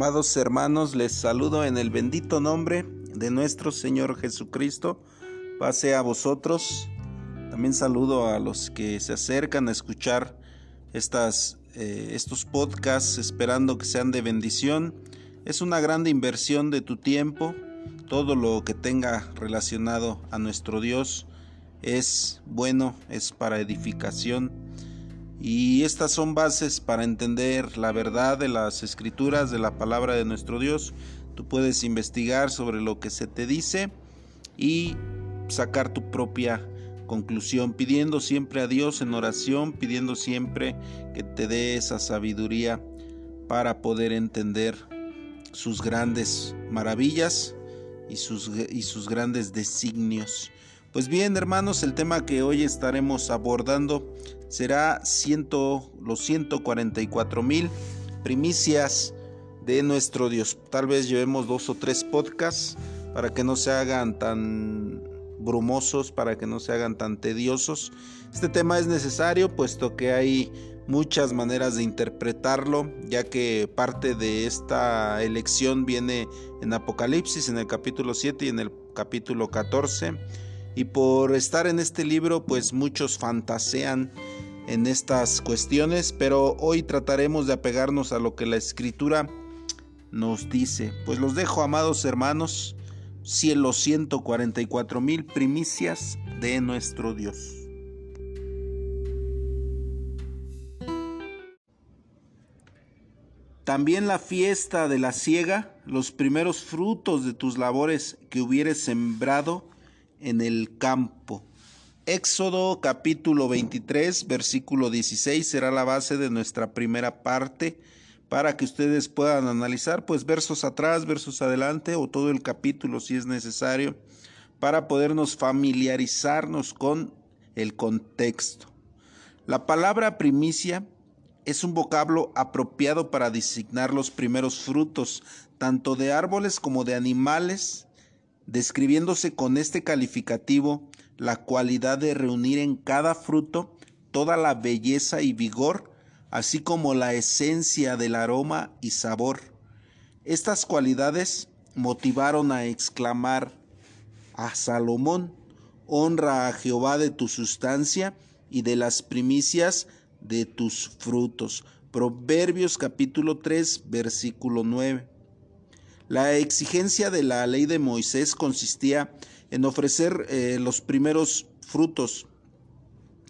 Amados hermanos, les saludo en el bendito nombre de nuestro Señor Jesucristo. Pase a vosotros. También saludo a los que se acercan a escuchar estas, eh, estos podcasts esperando que sean de bendición. Es una grande inversión de tu tiempo. Todo lo que tenga relacionado a nuestro Dios es bueno, es para edificación y estas son bases para entender la verdad de las escrituras, de la palabra de nuestro Dios. Tú puedes investigar sobre lo que se te dice y sacar tu propia conclusión, pidiendo siempre a Dios en oración, pidiendo siempre que te dé esa sabiduría para poder entender sus grandes maravillas y sus, y sus grandes designios. Pues bien, hermanos, el tema que hoy estaremos abordando será ciento, los 144 mil primicias de nuestro Dios. Tal vez llevemos dos o tres podcasts para que no se hagan tan brumosos, para que no se hagan tan tediosos. Este tema es necesario puesto que hay muchas maneras de interpretarlo, ya que parte de esta elección viene en Apocalipsis, en el capítulo 7 y en el capítulo 14 y por estar en este libro pues muchos fantasean en estas cuestiones, pero hoy trataremos de apegarnos a lo que la escritura nos dice. Pues los dejo, amados hermanos, cielo 144 mil primicias de nuestro Dios. También la fiesta de la siega, los primeros frutos de tus labores que hubieres sembrado, en el campo. Éxodo capítulo 23, versículo 16 será la base de nuestra primera parte para que ustedes puedan analizar pues versos atrás, versos adelante o todo el capítulo si es necesario para podernos familiarizarnos con el contexto. La palabra primicia es un vocablo apropiado para designar los primeros frutos, tanto de árboles como de animales, describiéndose con este calificativo la cualidad de reunir en cada fruto toda la belleza y vigor, así como la esencia del aroma y sabor. Estas cualidades motivaron a exclamar a Salomón, honra a Jehová de tu sustancia y de las primicias de tus frutos. Proverbios capítulo 3, versículo 9. La exigencia de la ley de Moisés consistía en ofrecer eh, los primeros frutos.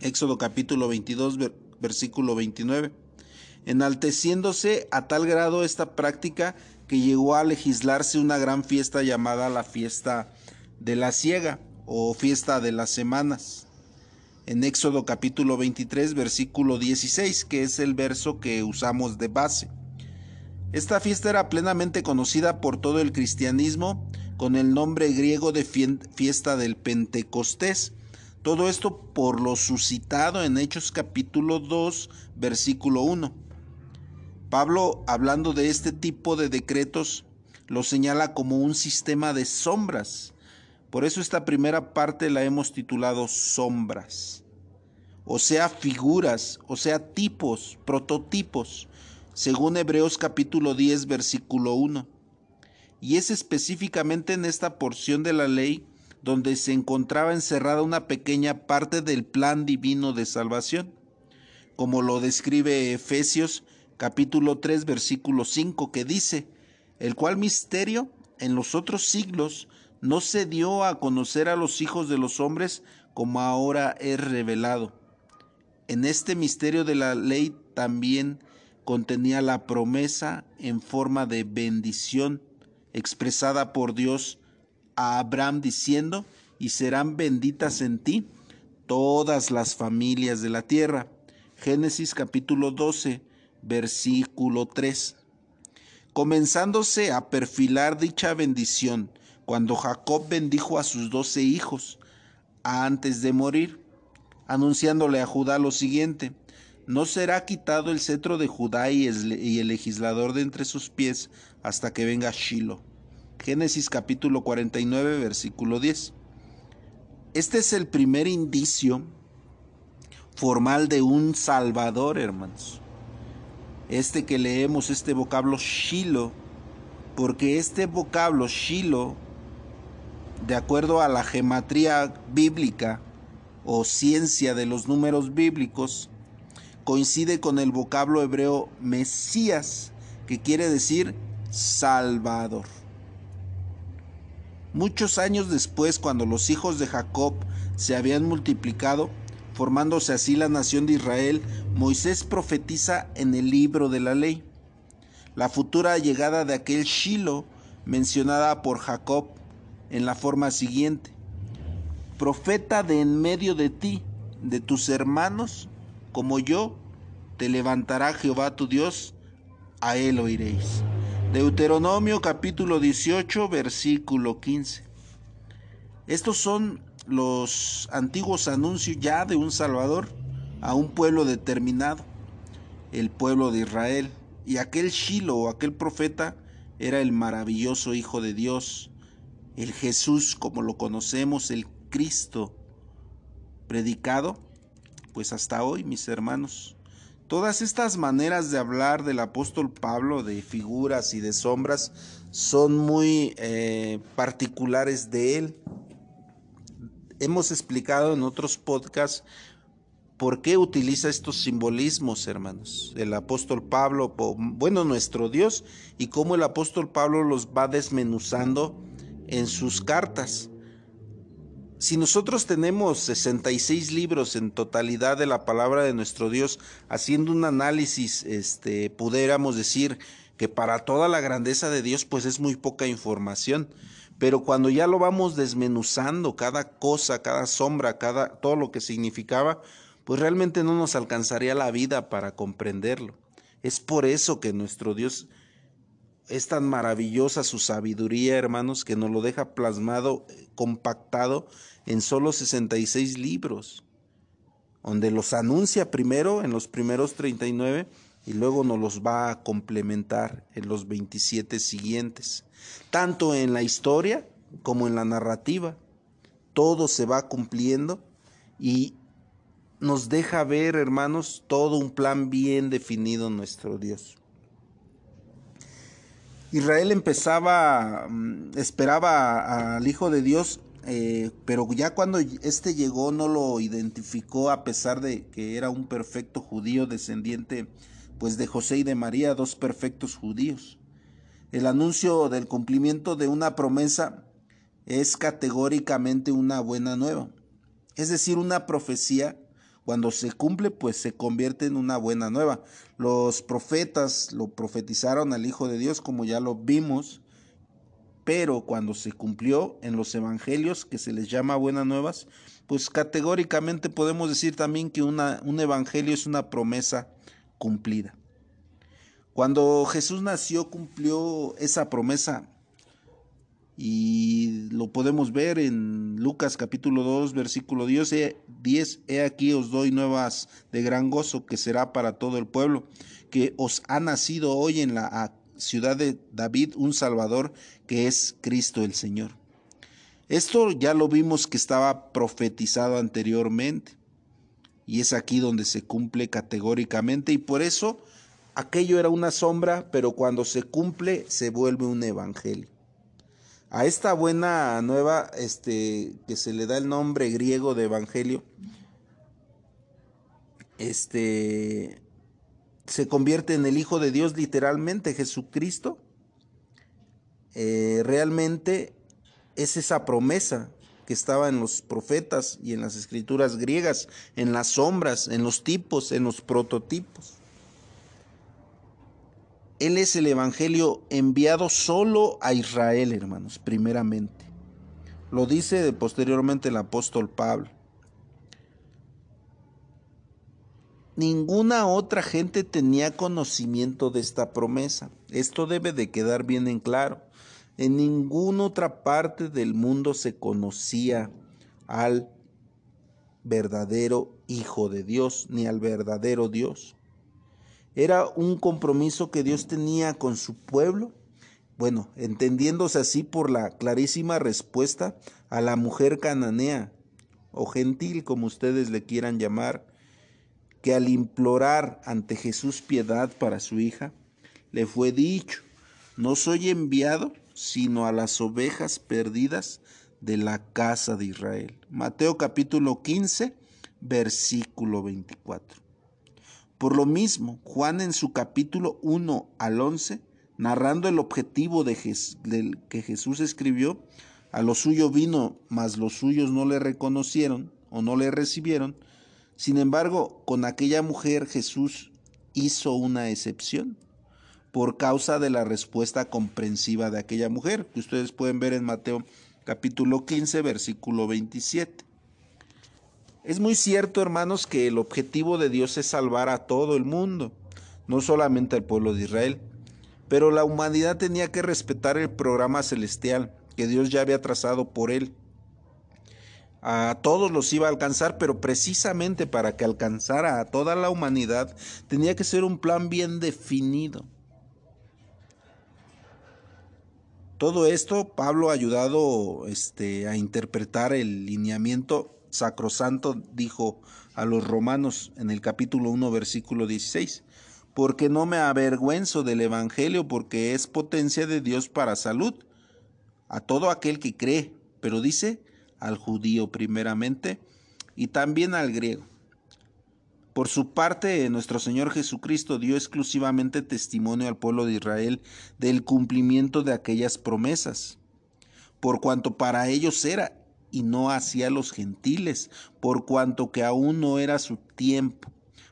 Éxodo capítulo 22, versículo 29. Enalteciéndose a tal grado esta práctica que llegó a legislarse una gran fiesta llamada la fiesta de la siega o fiesta de las semanas. En Éxodo capítulo 23, versículo 16, que es el verso que usamos de base. Esta fiesta era plenamente conocida por todo el cristianismo con el nombre griego de fiesta del Pentecostés. Todo esto por lo suscitado en Hechos capítulo 2, versículo 1. Pablo, hablando de este tipo de decretos, lo señala como un sistema de sombras. Por eso esta primera parte la hemos titulado sombras, o sea, figuras, o sea, tipos, prototipos según Hebreos capítulo 10 versículo 1. Y es específicamente en esta porción de la ley donde se encontraba encerrada una pequeña parte del plan divino de salvación, como lo describe Efesios capítulo 3 versículo 5 que dice, el cual misterio en los otros siglos no se dio a conocer a los hijos de los hombres como ahora es revelado. En este misterio de la ley también contenía la promesa en forma de bendición expresada por Dios a Abraham diciendo, y serán benditas en ti todas las familias de la tierra. Génesis capítulo 12, versículo 3. Comenzándose a perfilar dicha bendición, cuando Jacob bendijo a sus doce hijos antes de morir, anunciándole a Judá lo siguiente, no será quitado el cetro de Judá y el legislador de entre sus pies hasta que venga Shiloh. Génesis capítulo 49, versículo 10. Este es el primer indicio formal de un Salvador, hermanos. Este que leemos, este vocablo Shiloh, porque este vocablo Shiloh, de acuerdo a la gematría bíblica o ciencia de los números bíblicos, coincide con el vocablo hebreo Mesías, que quiere decir Salvador. Muchos años después, cuando los hijos de Jacob se habían multiplicado, formándose así la nación de Israel, Moisés profetiza en el libro de la ley la futura llegada de aquel Shiloh mencionada por Jacob en la forma siguiente. Profeta de en medio de ti, de tus hermanos, como yo, te levantará Jehová tu Dios, a él oiréis. Deuteronomio capítulo 18, versículo 15. Estos son los antiguos anuncios ya de un Salvador a un pueblo determinado, el pueblo de Israel. Y aquel Shiloh o aquel profeta era el maravilloso Hijo de Dios, el Jesús como lo conocemos, el Cristo predicado, pues hasta hoy, mis hermanos. Todas estas maneras de hablar del apóstol Pablo, de figuras y de sombras, son muy eh, particulares de él. Hemos explicado en otros podcasts ¿Por qué utiliza estos simbolismos, hermanos? El apóstol Pablo, bueno, nuestro Dios, y cómo el apóstol Pablo los va desmenuzando en sus cartas. Si nosotros tenemos 66 libros en totalidad de la palabra de nuestro Dios, haciendo un análisis, este, pudiéramos decir que para toda la grandeza de Dios, pues es muy poca información. Pero cuando ya lo vamos desmenuzando, cada cosa, cada sombra, cada, todo lo que significaba, pues realmente no nos alcanzaría la vida para comprenderlo. Es por eso que nuestro Dios es tan maravillosa su sabiduría, hermanos, que nos lo deja plasmado, compactado en solo 66 libros, donde los anuncia primero en los primeros 39 y luego nos los va a complementar en los 27 siguientes, tanto en la historia como en la narrativa. Todo se va cumpliendo y nos deja ver, hermanos, todo un plan bien definido nuestro Dios. Israel empezaba, mm, esperaba al Hijo de Dios, eh, pero ya cuando éste llegó no lo identificó a pesar de que era un perfecto judío descendiente pues de José y de María, dos perfectos judíos. El anuncio del cumplimiento de una promesa es categóricamente una buena nueva, es decir, una profecía cuando se cumple, pues se convierte en una buena nueva. Los profetas lo profetizaron al Hijo de Dios, como ya lo vimos, pero cuando se cumplió en los evangelios, que se les llama buenas nuevas, pues categóricamente podemos decir también que un evangelio es una promesa cumplida. Cuando Jesús nació, cumplió esa promesa y lo podemos ver en Lucas capítulo 2 versículo 10, he aquí os doy nuevas de gran gozo que será para todo el pueblo, que os ha nacido hoy en la ciudad de David un Salvador que es Cristo el Señor. Esto ya lo vimos que estaba profetizado anteriormente y es aquí donde se cumple categóricamente y por eso aquello era una sombra, pero cuando se cumple se vuelve un evangelio. A esta buena nueva, este, que se le da el nombre griego de evangelio, este, se convierte en el Hijo de Dios literalmente, Jesucristo. Eh, realmente es esa promesa que estaba en los profetas y en las escrituras griegas, en las sombras, en los tipos, en los prototipos. Él es el Evangelio enviado solo a Israel, hermanos, primeramente. Lo dice posteriormente el apóstol Pablo. Ninguna otra gente tenía conocimiento de esta promesa. Esto debe de quedar bien en claro. En ninguna otra parte del mundo se conocía al verdadero Hijo de Dios, ni al verdadero Dios. Era un compromiso que Dios tenía con su pueblo. Bueno, entendiéndose así por la clarísima respuesta a la mujer cananea o gentil, como ustedes le quieran llamar, que al implorar ante Jesús piedad para su hija, le fue dicho, no soy enviado sino a las ovejas perdidas de la casa de Israel. Mateo capítulo 15, versículo 24. Por lo mismo, Juan en su capítulo 1 al 11, narrando el objetivo de del que Jesús escribió, a lo suyo vino, mas los suyos no le reconocieron o no le recibieron. Sin embargo, con aquella mujer Jesús hizo una excepción por causa de la respuesta comprensiva de aquella mujer, que ustedes pueden ver en Mateo capítulo 15, versículo 27. Es muy cierto, hermanos, que el objetivo de Dios es salvar a todo el mundo, no solamente al pueblo de Israel, pero la humanidad tenía que respetar el programa celestial que Dios ya había trazado por él. A todos los iba a alcanzar, pero precisamente para que alcanzara a toda la humanidad tenía que ser un plan bien definido. Todo esto Pablo ha ayudado este, a interpretar el lineamiento sacrosanto, dijo a los romanos en el capítulo 1, versículo 16, porque no me avergüenzo del Evangelio, porque es potencia de Dios para salud a todo aquel que cree, pero dice al judío primeramente y también al griego. Por su parte, nuestro Señor Jesucristo dio exclusivamente testimonio al pueblo de Israel del cumplimiento de aquellas promesas, por cuanto para ellos era y no hacia los gentiles, por cuanto que aún no era su tiempo,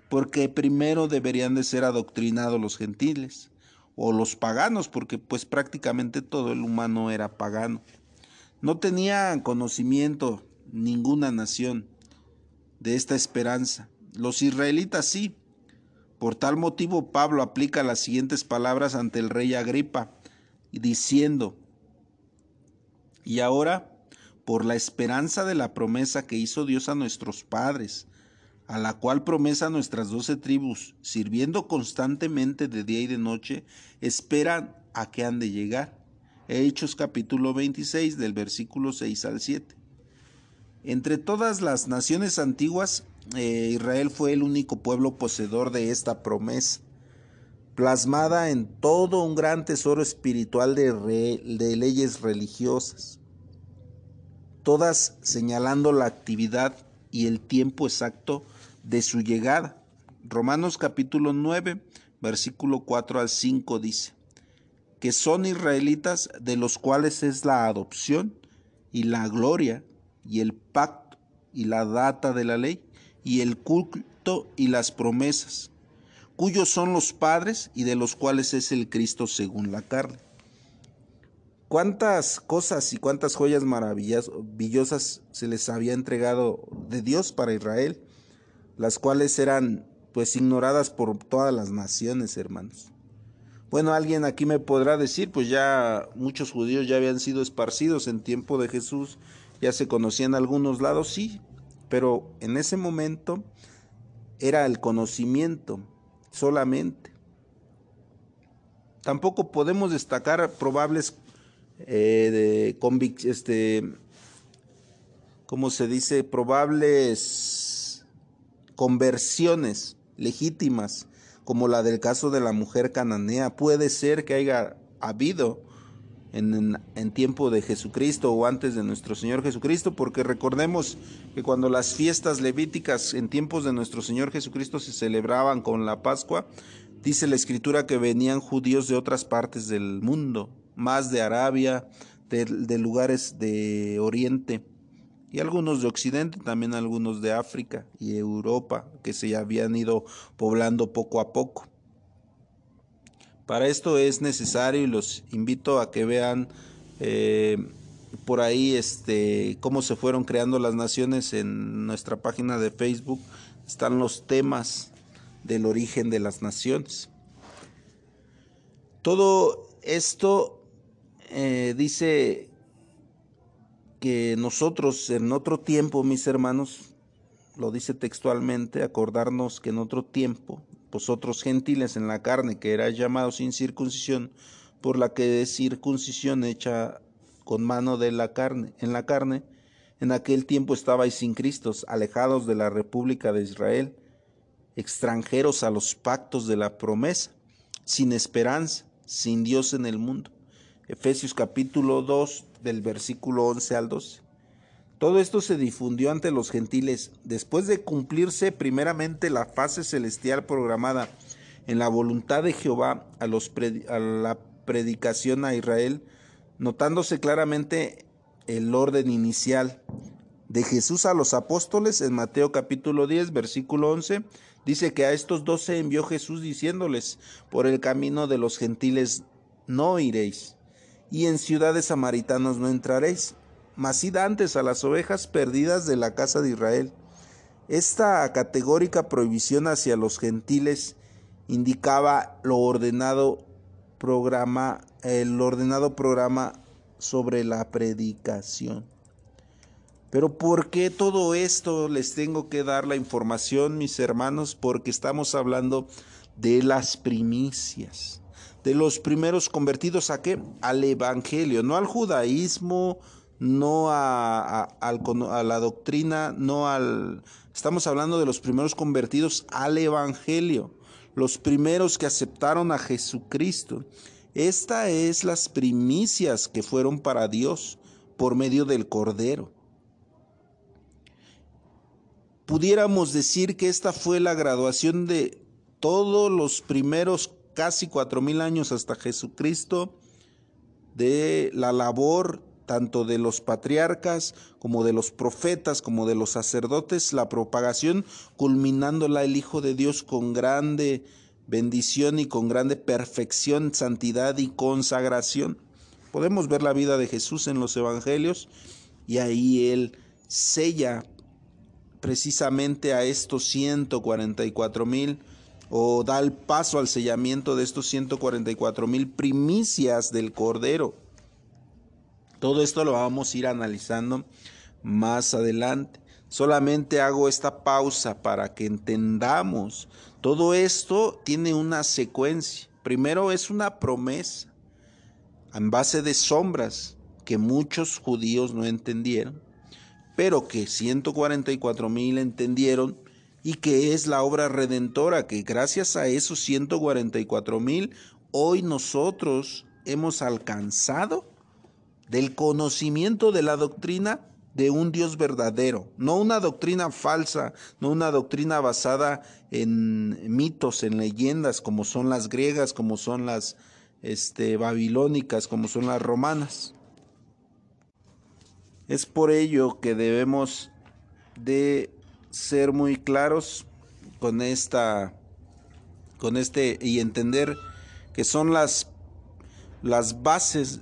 porque primero deberían de ser adoctrinados los gentiles o los paganos, porque pues prácticamente todo el humano era pagano. No tenía conocimiento ninguna nación de esta esperanza los israelitas sí. Por tal motivo Pablo aplica las siguientes palabras ante el rey Agripa, diciendo, y ahora, por la esperanza de la promesa que hizo Dios a nuestros padres, a la cual promesa nuestras doce tribus, sirviendo constantemente de día y de noche, esperan a que han de llegar. Hechos capítulo 26 del versículo 6 al 7. Entre todas las naciones antiguas, eh, Israel fue el único pueblo poseedor de esta promesa, plasmada en todo un gran tesoro espiritual de, de leyes religiosas, todas señalando la actividad y el tiempo exacto de su llegada. Romanos capítulo 9, versículo 4 al 5 dice, que son israelitas de los cuales es la adopción y la gloria y el pacto y la data de la ley y el culto y las promesas, cuyos son los padres y de los cuales es el Cristo según la carne. ¿Cuántas cosas y cuántas joyas maravillosas se les había entregado de Dios para Israel, las cuales eran pues ignoradas por todas las naciones, hermanos? Bueno, alguien aquí me podrá decir, pues ya muchos judíos ya habían sido esparcidos en tiempo de Jesús, ya se conocían algunos lados, sí, pero en ese momento era el conocimiento solamente. Tampoco podemos destacar probables eh, de este, ¿cómo se dice? Probables conversiones legítimas, como la del caso de la mujer cananea. Puede ser que haya habido en, tiempo de Jesucristo o antes de nuestro Señor Jesucristo, porque recordemos que cuando las fiestas levíticas en tiempos de nuestro Señor Jesucristo se celebraban con la Pascua, dice la Escritura que venían judíos de otras partes del mundo, más de Arabia, de, lugares de Oriente y algunos de Occidente, también algunos de África y Europa, que se habían ido poblando poco a poco. Para esto es necesario y los invito a que vean eh, por ahí este, cómo se fueron creando las naciones en nuestra página de Facebook. Están los temas del origen de las naciones. Todo esto eh, dice que nosotros en otro tiempo, mis hermanos, lo dice textualmente, acordarnos que en otro tiempo, vosotros gentiles en la carne, que erais llamados sin circuncisión, por la que es circuncisión hecha con mano de la carne, en la carne, en aquel tiempo estabais sin Cristo, alejados de la república de Israel, extranjeros a los pactos de la promesa, sin esperanza sin Dios en el mundo. Efesios capítulo 2 del versículo 11 al 12. Todo esto se difundió ante los gentiles después de cumplirse primeramente la fase celestial programada en la voluntad de Jehová a, los a la predicación a Israel, notándose claramente el orden inicial de Jesús a los apóstoles en Mateo capítulo 10, versículo 11, dice que a estos doce envió Jesús diciéndoles, por el camino de los gentiles no iréis, y en ciudades samaritanos no entraréis, mas id antes a las ovejas perdidas de la casa de Israel. Esta categórica prohibición hacia los gentiles indicaba lo ordenado programa, el ordenado programa sobre la predicación. Pero ¿por qué todo esto les tengo que dar la información, mis hermanos? Porque estamos hablando de las primicias, de los primeros convertidos a qué? Al Evangelio, no al judaísmo, no a, a, la doctrina, no al... Estamos hablando de los primeros convertidos al Evangelio, los primeros que aceptaron a Jesucristo. Esta es las primicias que fueron para Dios por medio del Cordero. Pudiéramos decir que esta fue la graduación de todos los primeros casi cuatro mil años hasta Jesucristo de la labor tanto de los patriarcas como de los profetas, como de los sacerdotes, la propagación, culminándola el Hijo de Dios con grande bendición y con grande perfección, santidad y consagración. Podemos ver la vida de Jesús en los evangelios y ahí Él sella precisamente a estos 144 mil o da el paso al sellamiento de estos 144 mil primicias del Cordero. Todo esto lo vamos a ir analizando más adelante. Solamente hago esta pausa para que entendamos. Todo esto tiene una secuencia. Primero es una promesa en base de sombras que muchos judíos no entendieron, pero que 144 mil entendieron y que es la obra redentora que gracias a esos 144 mil hoy nosotros hemos alcanzado del conocimiento de la doctrina de un Dios verdadero, no una doctrina falsa, no una doctrina basada en mitos, en leyendas, como son las griegas, como son las este, babilónicas, como son las romanas. Es por ello que debemos de ser muy claros con esta con este y entender que son las las bases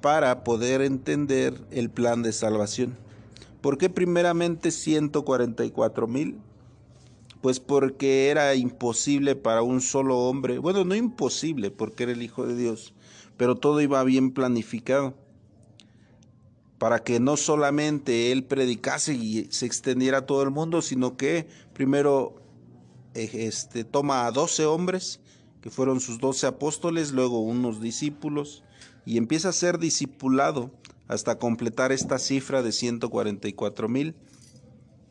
para poder entender el plan de salvación. ¿Por qué primeramente 144 mil? Pues porque era imposible para un solo hombre, bueno, no imposible porque era el Hijo de Dios, pero todo iba bien planificado para que no solamente él predicase y se extendiera a todo el mundo, sino que primero eh, este, toma a doce hombres, que fueron sus doce apóstoles, luego unos discípulos, y empieza a ser discipulado hasta completar esta cifra de 144 mil,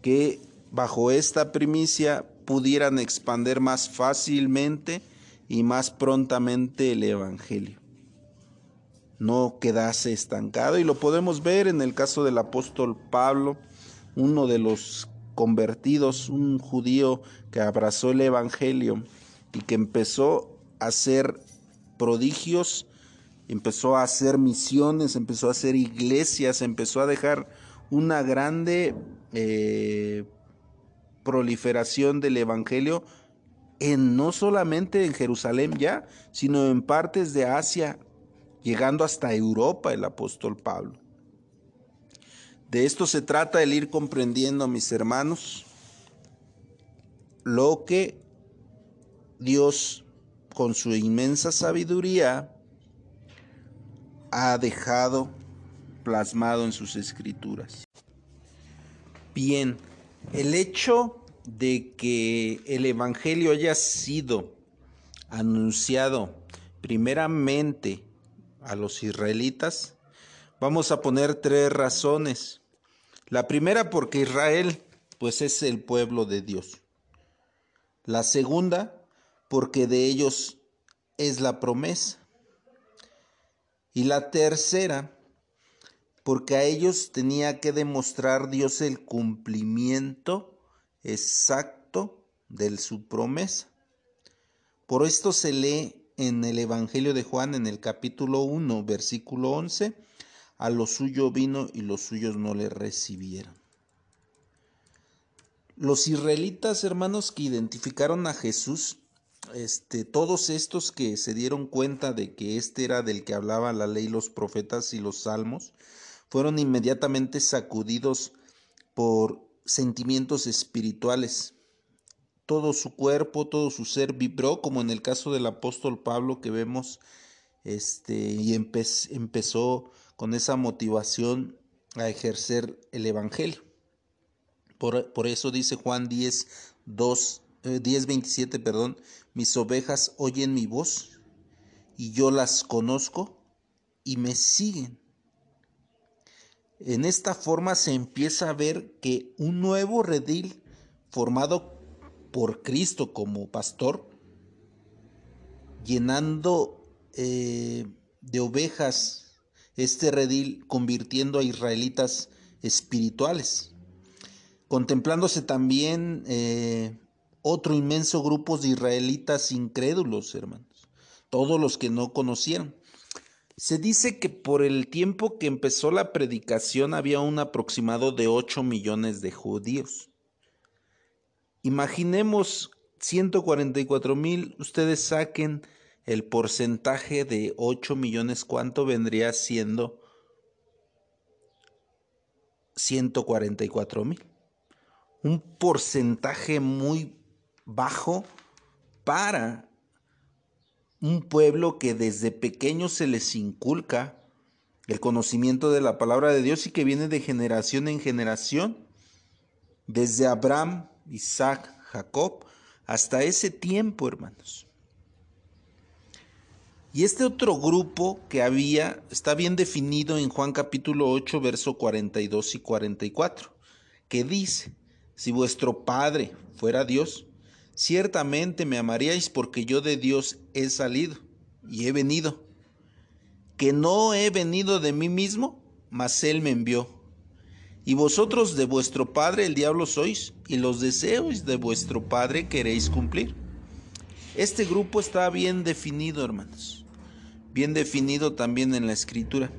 que bajo esta primicia pudieran expander más fácilmente y más prontamente el Evangelio. No quedase estancado. Y lo podemos ver en el caso del apóstol Pablo, uno de los convertidos, un judío que abrazó el Evangelio y que empezó a hacer prodigios empezó a hacer misiones, empezó a hacer iglesias, empezó a dejar una grande eh, proliferación del Evangelio en no solamente en Jerusalén ya, sino en partes de Asia, llegando hasta Europa el apóstol Pablo. De esto se trata el ir comprendiendo, mis hermanos, lo que Dios con su inmensa sabiduría ha dejado plasmado en sus escrituras. Bien, el hecho de que el Evangelio haya sido anunciado primeramente a los israelitas, vamos a poner tres razones. La primera porque Israel pues es el pueblo de Dios. La segunda porque de ellos es la promesa. Y la tercera, porque a ellos tenía que demostrar Dios el cumplimiento exacto de su promesa. Por esto se lee en el Evangelio de Juan en el capítulo 1, versículo 11, a lo suyo vino y los suyos no le recibieron. Los israelitas, hermanos, que identificaron a Jesús, este, todos estos que se dieron cuenta de que este era del que hablaba la ley, los profetas y los salmos, fueron inmediatamente sacudidos por sentimientos espirituales. Todo su cuerpo, todo su ser vibró, como en el caso del apóstol Pablo que vemos, este, y empezó con esa motivación a ejercer el Evangelio. Por, eso dice Juan 10, 2, 10, 27, perdón, mis ovejas oyen mi voz y yo las conozco y me siguen. En esta forma se empieza a ver que un nuevo redil formado por Cristo como pastor, llenando eh, de ovejas este redil, convirtiendo a israelitas espirituales contemplándose también eh, otro inmenso grupo de israelitas incrédulos, hermanos, todos los que no conocieron. Se dice que por el tiempo que empezó la predicación había un aproximado de 8 millones de judíos. Imaginemos 144 mil, ustedes saquen el porcentaje de 8 millones, ¿cuánto vendría siendo 144 mil? un porcentaje muy bajo para un pueblo que desde pequeño se les inculca el conocimiento de la palabra de Dios y que viene de generación en generación, desde Abraham, Isaac, Jacob, hasta ese tiempo, hermanos. Y este otro grupo que había está bien definido en Juan capítulo 8, verso 42 y 44, que dice, si vuestro Padre fuera Dios, ciertamente me amaríais porque yo de Dios he salido y he venido. Que no he venido de mí mismo, mas Él me envió. Y vosotros de vuestro Padre el diablo sois, y los deseos de vuestro Padre queréis cumplir. Este grupo está bien definido, hermanos. Bien definido también en la escritura.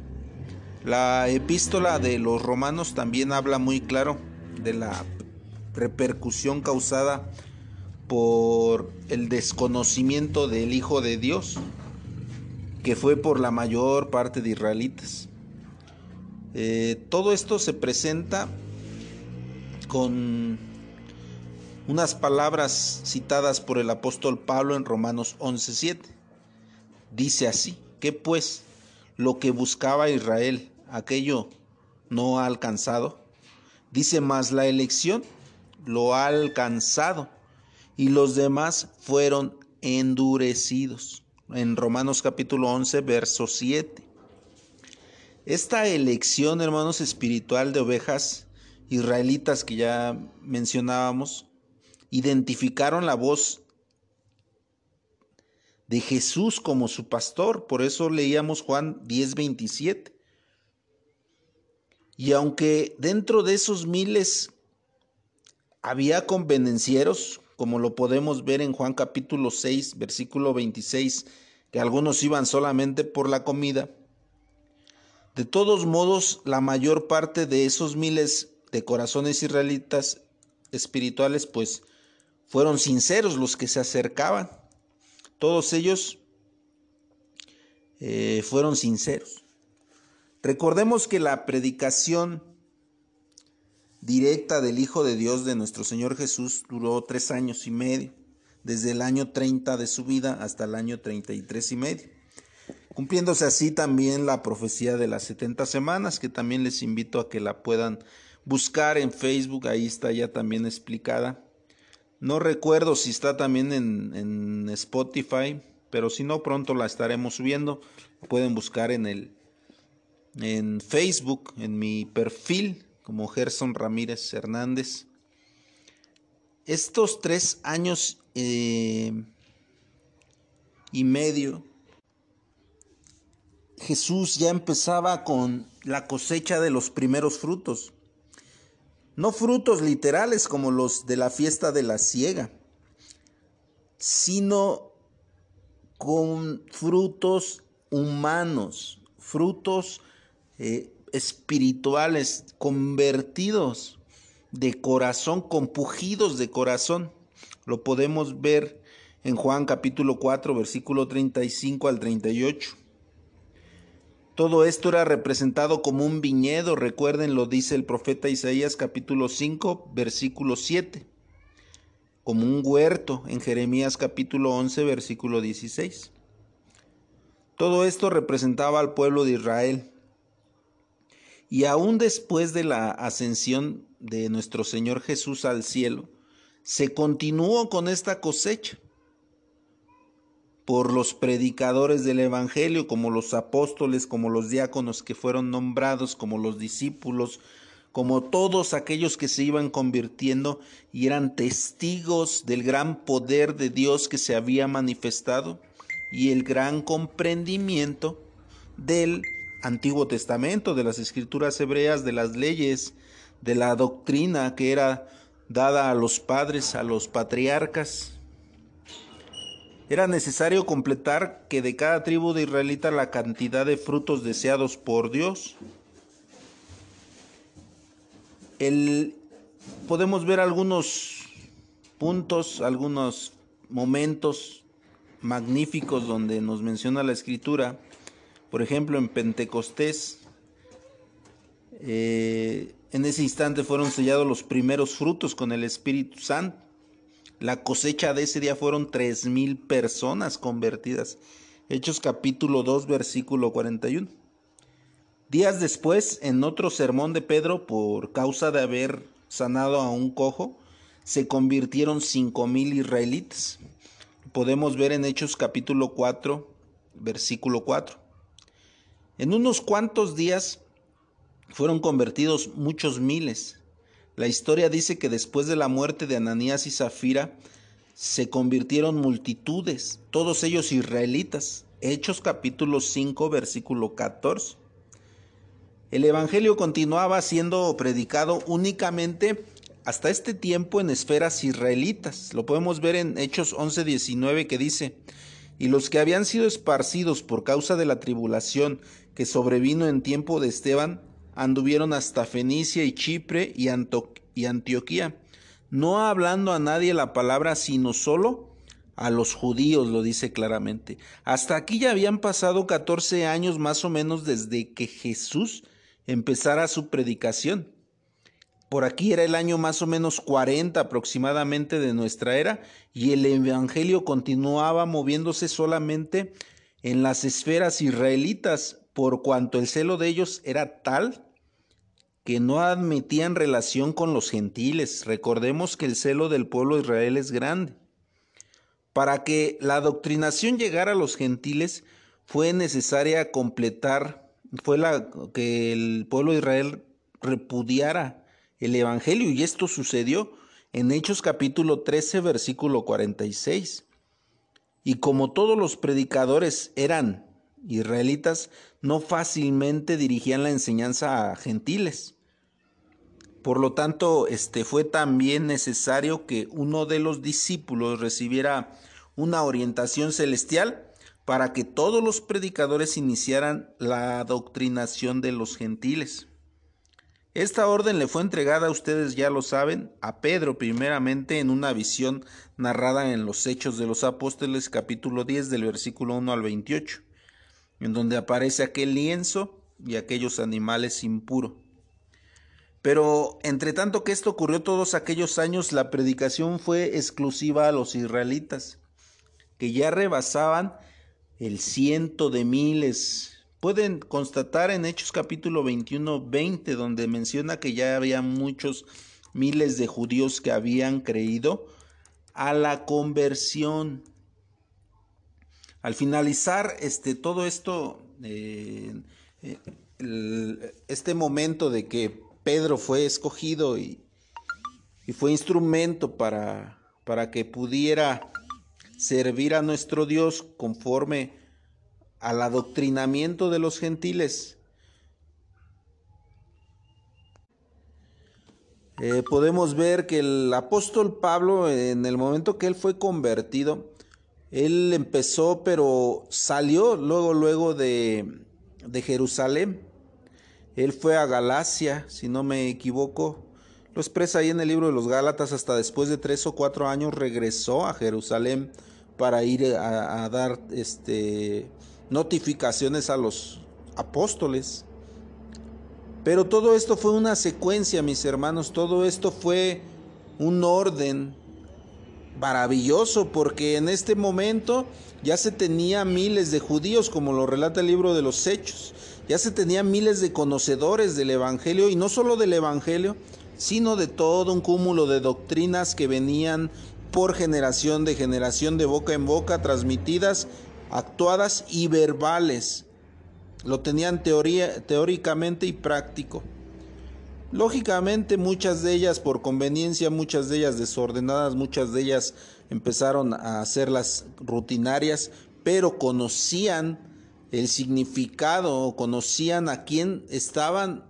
La epístola de los romanos también habla muy claro de la repercusión causada por el desconocimiento del Hijo de Dios, que fue por la mayor parte de israelitas. Eh, todo esto se presenta con unas palabras citadas por el apóstol Pablo en Romanos 11:7. Dice así, que pues lo que buscaba Israel, aquello no ha alcanzado. Dice más la elección lo ha alcanzado y los demás fueron endurecidos. En Romanos capítulo 11, verso 7. Esta elección, hermanos, espiritual de ovejas israelitas que ya mencionábamos, identificaron la voz de Jesús como su pastor. Por eso leíamos Juan 10, 27. Y aunque dentro de esos miles había convenencieros, como lo podemos ver en Juan capítulo 6, versículo 26, que algunos iban solamente por la comida. De todos modos, la mayor parte de esos miles de corazones israelitas espirituales, pues fueron sinceros los que se acercaban. Todos ellos eh, fueron sinceros. Recordemos que la predicación directa del Hijo de Dios de nuestro Señor Jesús duró tres años y medio, desde el año 30 de su vida hasta el año 33 y medio, cumpliéndose así también la profecía de las 70 semanas, que también les invito a que la puedan buscar en Facebook, ahí está ya también explicada. No recuerdo si está también en, Spotify, pero si no, pronto la estaremos subiendo. Pueden buscar en el en Facebook, en mi perfil como Gerson Ramírez Hernández. Estos tres años eh, y medio Jesús ya empezaba con la cosecha de los primeros frutos. No frutos literales como los de la fiesta de la siega, sino con frutos humanos, frutos eh, espirituales, convertidos de corazón, compugidos de corazón. Lo podemos ver en Juan capítulo 4, versículo 35 al 38. Todo esto era representado como un viñedo, recuerden, lo dice el profeta Isaías capítulo 5, versículo 7, como un huerto en Jeremías capítulo 11, versículo 16. Todo esto representaba al pueblo de Israel. Y aún después de la ascensión de nuestro Señor Jesús al cielo, se continuó con esta cosecha por los predicadores del Evangelio, como los apóstoles, como los diáconos que fueron nombrados, como los discípulos, como todos aquellos que se iban convirtiendo y eran testigos del gran poder de Dios que se había manifestado y el gran comprendimiento del Antiguo Testamento, de las escrituras hebreas, de las leyes, de la doctrina que era dada a los padres, a los patriarcas, era necesario completar que de cada tribu de israelita la cantidad de frutos deseados por Dios. El, podemos ver algunos puntos, algunos momentos magníficos donde nos menciona la escritura. Por ejemplo, en Pentecostés, eh, en ese instante fueron sellados los primeros frutos con el Espíritu Santo. La cosecha de ese día fueron tres mil personas convertidas. Hechos capítulo 2 versículo 41. Días después, en otro sermón de Pedro, por causa de haber sanado a un cojo, se convirtieron cinco mil israelitas. Podemos ver en Hechos capítulo 4, versículo 4. En unos cuantos días fueron convertidos muchos miles. La historia dice que después de la muerte de Ananías y Zafira, se convirtieron multitudes, todos ellos israelitas. Hechos capítulo 5, versículo 14. El Evangelio continuaba siendo predicado únicamente hasta este tiempo en esferas israelitas. Lo podemos ver en Hechos 11, 19 que dice, y los que habían sido esparcidos por causa de la tribulación que sobrevino en tiempo de Esteban, anduvieron hasta Fenicia y Chipre y, y Antioquía, no hablando a nadie la palabra, sino solo a los judíos, lo dice claramente. Hasta aquí ya habían pasado 14 años más o menos desde que Jesús empezara su predicación. Por aquí era el año más o menos 40 aproximadamente de nuestra era y el Evangelio continuaba moviéndose solamente en las esferas israelitas, por cuanto el celo de ellos era tal que no admitían relación con los gentiles. Recordemos que el celo del pueblo de Israel es grande. Para que la doctrinación llegara a los gentiles fue necesaria completar, fue la que el pueblo de Israel repudiara el evangelio y esto sucedió en Hechos capítulo 13 versículo 46. Y como todos los predicadores eran israelitas, no fácilmente dirigían la enseñanza a gentiles. Por lo tanto, este fue también necesario que uno de los discípulos recibiera una orientación celestial para que todos los predicadores iniciaran la adoctrinación de los gentiles. Esta orden le fue entregada, ustedes ya lo saben, a Pedro primeramente en una visión narrada en los Hechos de los Apóstoles capítulo 10 del versículo 1 al 28, en donde aparece aquel lienzo y aquellos animales impuros. Pero entre tanto que esto ocurrió todos aquellos años, la predicación fue exclusiva a los israelitas, que ya rebasaban el ciento de miles. Pueden constatar en Hechos capítulo 21, 20, donde menciona que ya había muchos miles de judíos que habían creído a la conversión. Al finalizar este, todo esto, eh, eh, este momento de que Pedro fue escogido y, fue instrumento para, para que pudiera servir a nuestro Dios conforme al adoctrinamiento de los gentiles. Eh, podemos ver que el apóstol Pablo, en el momento que él fue convertido, él empezó, pero salió luego, luego de, de Jerusalén. Él fue a Galacia, si no me equivoco. Lo expresa ahí en el libro de los Gálatas, hasta después de tres o cuatro años regresó a Jerusalén para ir a, dar este, notificaciones a los apóstoles. Pero todo esto fue una secuencia, mis hermanos, todo esto fue un orden maravilloso, porque en este momento ya se tenía miles de judíos, como lo relata el libro de los Hechos, ya se tenía miles de conocedores del Evangelio, y no solo del Evangelio, sino de todo un cúmulo de doctrinas que venían por generación de generación, de boca en boca, transmitidas, actuadas y verbales lo tenían teóricamente y práctico. Lógicamente muchas de ellas por conveniencia, muchas de ellas desordenadas, muchas de ellas empezaron a hacerlas rutinarias, pero conocían el significado, conocían a quién estaban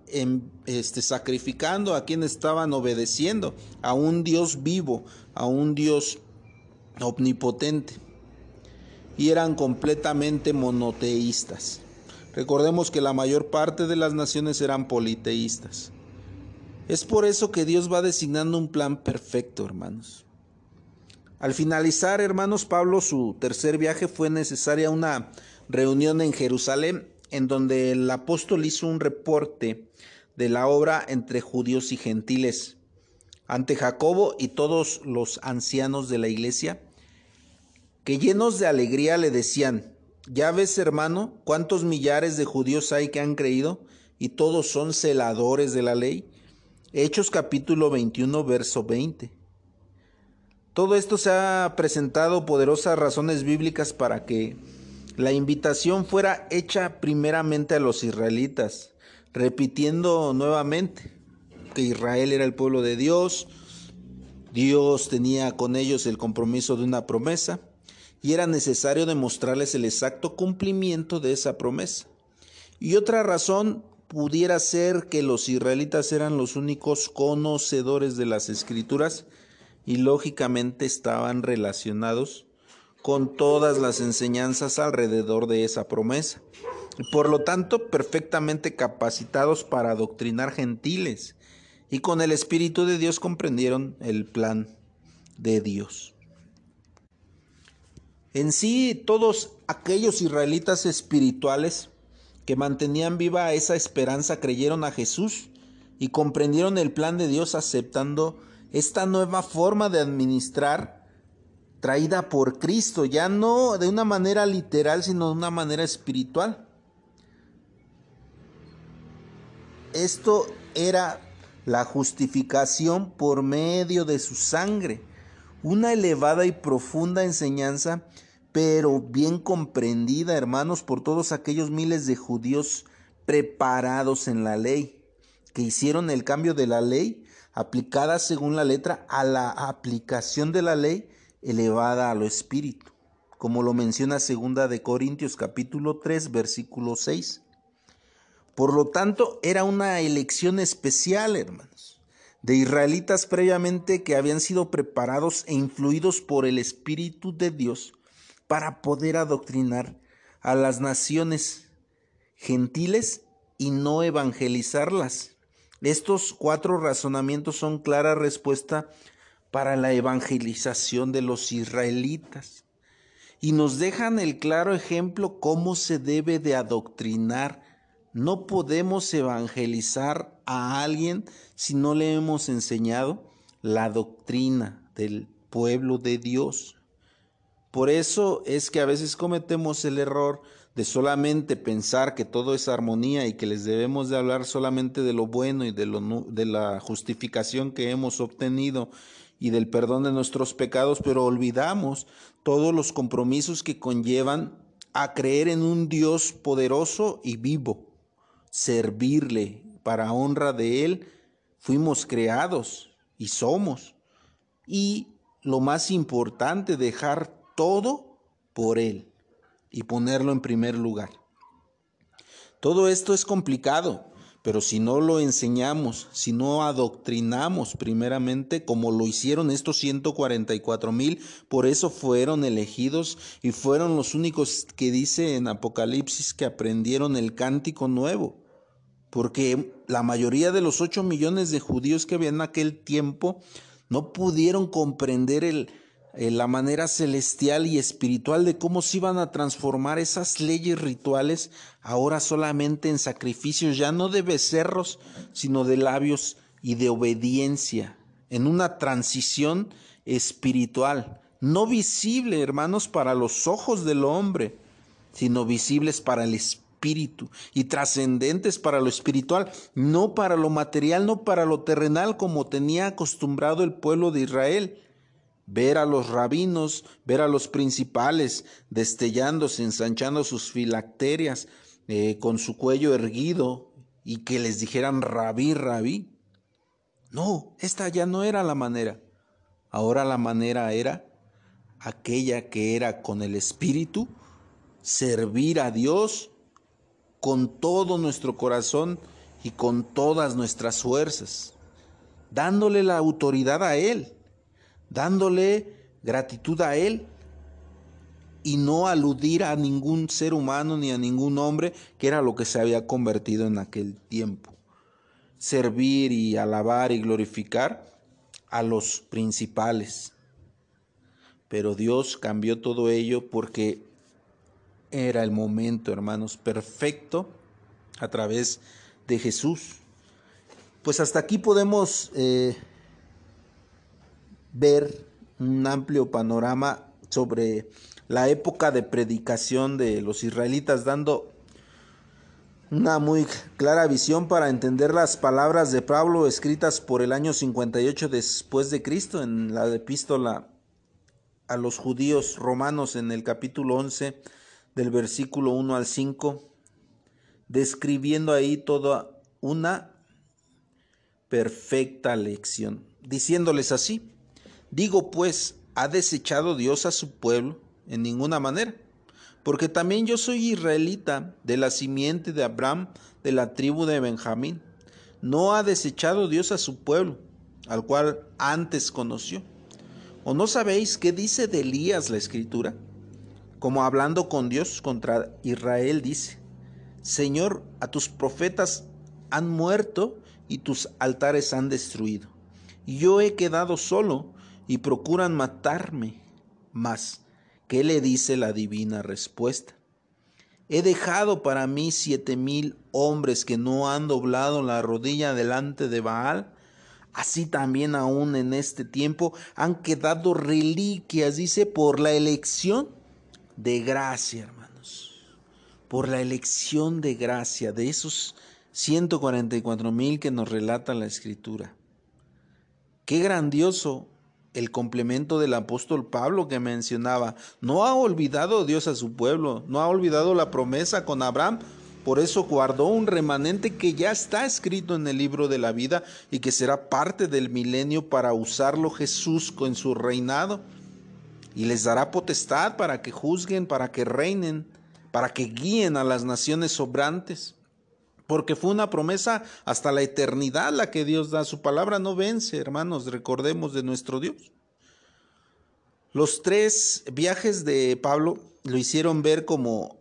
este, sacrificando, a quién estaban obedeciendo, a un Dios vivo, a un Dios omnipotente. Y eran completamente monoteístas. Recordemos que la mayor parte de las naciones eran politeístas. Es por eso que Dios va designando un plan perfecto, hermanos. Al finalizar, hermanos, Pablo, su tercer viaje fue necesaria una reunión en Jerusalén en donde el apóstol hizo un reporte de la obra entre judíos y gentiles ante Jacobo y todos los ancianos de la iglesia, que llenos de alegría le decían, ya ves, hermano, cuántos millares de judíos hay que han creído y todos son celadores de la ley. Hechos capítulo 21, verso 20. Todo esto se ha presentado poderosas razones bíblicas para que la invitación fuera hecha primeramente a los israelitas, repitiendo nuevamente que Israel era el pueblo de Dios, Dios tenía con ellos el compromiso de una promesa, y era necesario demostrarles el exacto cumplimiento de esa promesa. Y otra razón pudiera ser que los israelitas eran los únicos conocedores de las escrituras y lógicamente estaban relacionados con todas las enseñanzas alrededor de esa promesa y por lo tanto perfectamente capacitados para adoctrinar gentiles y con el Espíritu de Dios comprendieron el plan de Dios. En sí, todos aquellos israelitas espirituales que mantenían viva esa esperanza creyeron a Jesús y comprendieron el plan de Dios aceptando esta nueva forma de administrar traída por Cristo, ya no de una manera literal, sino de una manera espiritual. Esto era la justificación por medio de su sangre, una elevada y profunda enseñanza pero bien comprendida, hermanos, por todos aquellos miles de judíos preparados en la ley, que hicieron el cambio de la ley aplicada según la letra a la aplicación de la ley elevada a lo espíritu, como lo menciona segunda de Corintios capítulo 3 versículo 6. Por lo tanto, era una elección especial, hermanos, de israelitas previamente que habían sido preparados e influidos por el Espíritu de Dios para poder adoctrinar a las naciones gentiles y no evangelizarlas. Estos cuatro razonamientos son clara respuesta para la evangelización de los israelitas y nos dejan el claro ejemplo cómo se debe de adoctrinar. No podemos evangelizar a alguien si no le hemos enseñado la doctrina del pueblo de Dios. Por eso es que a veces cometemos el error de solamente pensar que todo es armonía y que les debemos de hablar solamente de lo bueno y de, lo, de la justificación que hemos obtenido y del perdón de nuestros pecados, pero olvidamos todos los compromisos que conllevan a creer en un Dios poderoso y vivo, servirle para honra de Él, fuimos creados y somos. Y lo más importante, dejar todo por Él. Y ponerlo en primer lugar. Todo esto es complicado, pero si no lo enseñamos, si no adoctrinamos primeramente, como lo hicieron estos 144 mil, por eso fueron elegidos y fueron los únicos que dice en Apocalipsis que aprendieron el cántico nuevo. Porque la mayoría de los 8 millones de judíos que había en aquel tiempo no pudieron comprender el, eh, la manera celestial y espiritual de cómo se iban a transformar esas leyes rituales ahora solamente en sacrificios, ya no de becerros, sino de labios y de obediencia, en una transición espiritual, no visible, hermanos, para los ojos del hombre, sino visibles para el espíritu y trascendentes para lo espiritual, no para lo material, no para lo terrenal como tenía acostumbrado el pueblo de Israel ver a los rabinos, ver a los principales destellándose, ensanchando sus filacterias eh, con su cuello erguido y que les dijeran rabí, rabí. No, esta ya no era la manera. Ahora la manera era aquella que era con el Espíritu, servir a Dios con todo nuestro corazón y con todas nuestras fuerzas, dándole la autoridad a Él dándole gratitud a Él y no aludir a ningún ser humano ni a ningún hombre, que era lo que se había convertido en aquel tiempo. Servir y alabar y glorificar a los principales. Pero Dios cambió todo ello porque era el momento, hermanos, perfecto a través de Jesús. Pues hasta aquí podemos eh, ver un amplio panorama sobre la época de predicación de los israelitas, dando una muy clara visión para entender las palabras de Pablo escritas por el año 58 después de Cristo en la epístola a los judíos romanos en el capítulo 11 del versículo 1 al 5, describiendo ahí toda una perfecta lección, diciéndoles así, Digo pues, ¿ha desechado Dios a su pueblo? En ninguna manera. Porque también yo soy israelita de la simiente de Abraham, de la tribu de Benjamín. No ha desechado Dios a su pueblo, al cual antes conoció. ¿O no sabéis qué dice de Elías la escritura? Como hablando con Dios contra Israel dice, Señor, a tus profetas han muerto y tus altares han destruido. Y yo he quedado solo y procuran matarme. Mas, ¿qué le dice la divina respuesta? He dejado para mí siete mil hombres que no han doblado la rodilla delante de Baal. Así también aún en este tiempo han quedado reliquias, dice, por la elección de gracia, hermanos. Por la elección de gracia de esos 144 mil que nos relata la escritura. Qué grandioso el complemento del apóstol Pablo que mencionaba. No ha olvidado Dios a su pueblo, no ha olvidado la promesa con Abraham. Por eso guardó un remanente que ya está escrito en el libro de la vida y que será parte del milenio para usarlo Jesús con su reinado. Y les dará potestad para que juzguen, para que reinen, para que guíen a las naciones sobrantes porque fue una promesa hasta la eternidad la que Dios da. Su palabra no vence, hermanos, recordemos de nuestro Dios. Los tres viajes de Pablo lo hicieron ver como,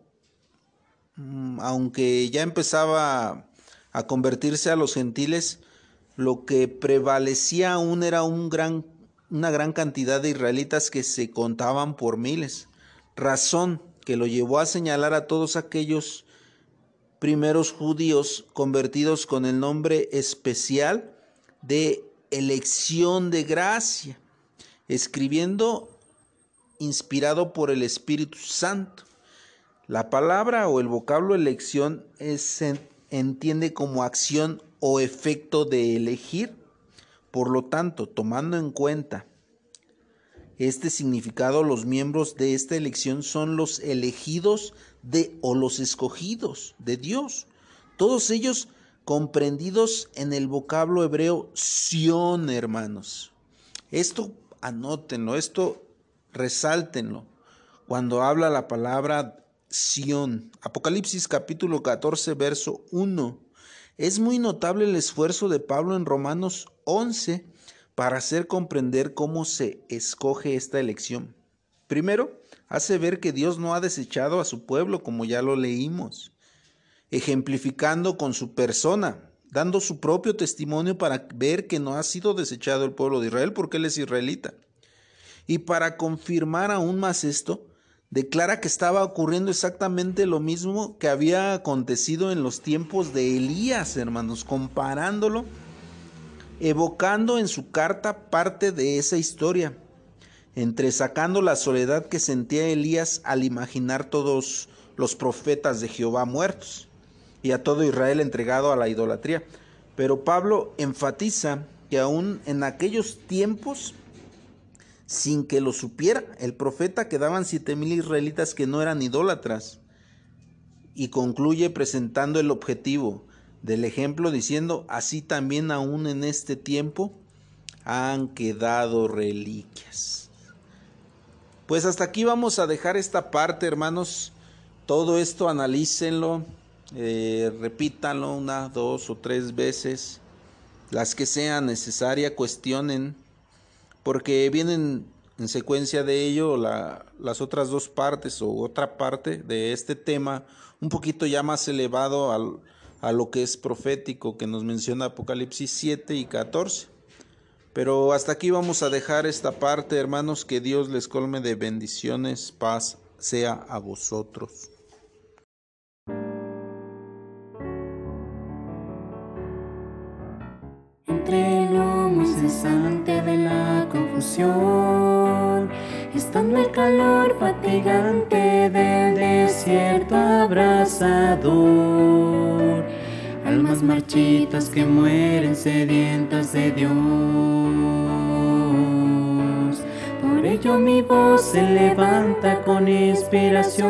mm, aunque ya empezaba a convertirse a los gentiles, lo que prevalecía aún era un gran, una gran cantidad de israelitas que se contaban por miles, razón que lo llevó a señalar a todos aquellos primeros judíos convertidos con el nombre especial de elección de gracia, escribiendo inspirado por el Espíritu Santo. La palabra o el vocablo elección se entiende como acción o efecto de elegir. Por lo tanto, tomando en cuenta este significado, los miembros de esta elección son los elegidos de o los escogidos de Dios. Todos ellos comprendidos en el vocablo hebreo Sion, hermanos. Esto anótenlo, esto resáltenlo. Cuando habla la palabra Sión. Apocalipsis capítulo 14, verso 1. Es muy notable el esfuerzo de Pablo en Romanos 11 para hacer comprender cómo se escoge esta elección. Primero, hace ver que Dios no ha desechado a su pueblo, como ya lo leímos, ejemplificando con su persona, dando su propio testimonio para ver que no ha sido desechado el pueblo de Israel porque él es israelita. Y para confirmar aún más esto, declara que estaba ocurriendo exactamente lo mismo que había acontecido en los tiempos de Elías, hermanos, comparándolo, evocando en su carta parte de esa historia, entresacando la soledad que sentía Elías al imaginar todos los profetas de Jehová muertos y a todo Israel entregado a la idolatría. Pero Pablo enfatiza que aún en aquellos tiempos, sin que lo supiera, el profeta quedaban siete mil israelitas que no eran idólatras. Y concluye presentando el objetivo del ejemplo diciendo, así también aún en este tiempo han quedado reliquias. Pues hasta aquí vamos a dejar esta parte, hermanos. Todo esto analícenlo, eh, repítanlo una, dos o tres veces, las que sean necesarias, cuestionen, porque vienen en secuencia de ello las otras dos partes o otra parte de este tema, un poquito ya más elevado a lo que es profético que nos menciona Apocalipsis 7 y 14. Pero hasta aquí vamos a dejar esta parte, hermanos, que Dios les colme de bendiciones, paz sea a vosotros. de la confusión, estando el calor fatigante del desierto abrasador, almas marchitas que mueren sedientas de Dios. Ello mi voz se levanta con inspiración,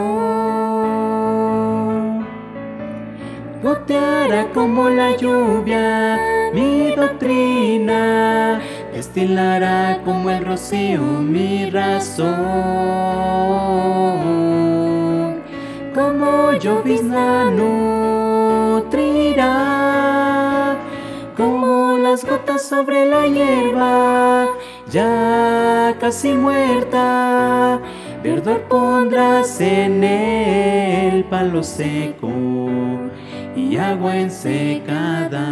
goteará como la lluvia mi doctrina destilará como el rocío mi razón. Como llovizna nutrirá, como las gotas sobre la hierba, ya casi muerta. Verdor pondrás en el palo seco y agua en secada.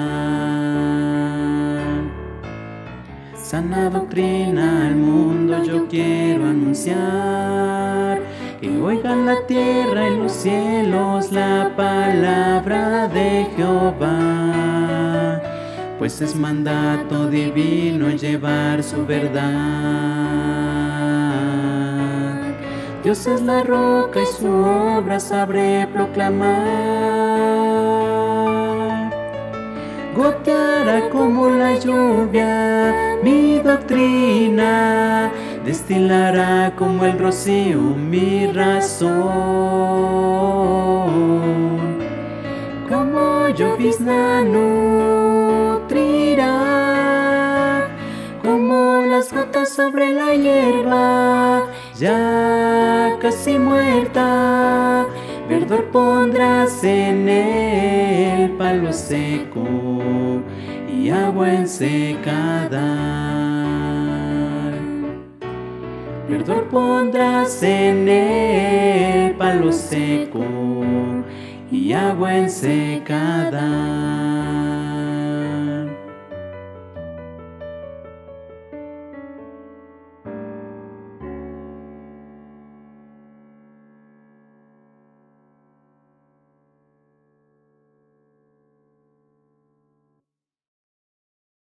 Sana doctrina al mundo yo quiero anunciar. Que oigan la tierra y los cielos la palabra de Jehová. Pues es mandato divino llevar su verdad. Dios es la roca y su obra sabré proclamar. Goteará como la lluvia mi doctrina destilará como el rocío mi razón. Como llovizna nutrirá, las sobre la hierba, ya casi muerta, verdor pondrás en el palo seco y agua en secada. Verdor pondrás en el palo seco y agua en secada.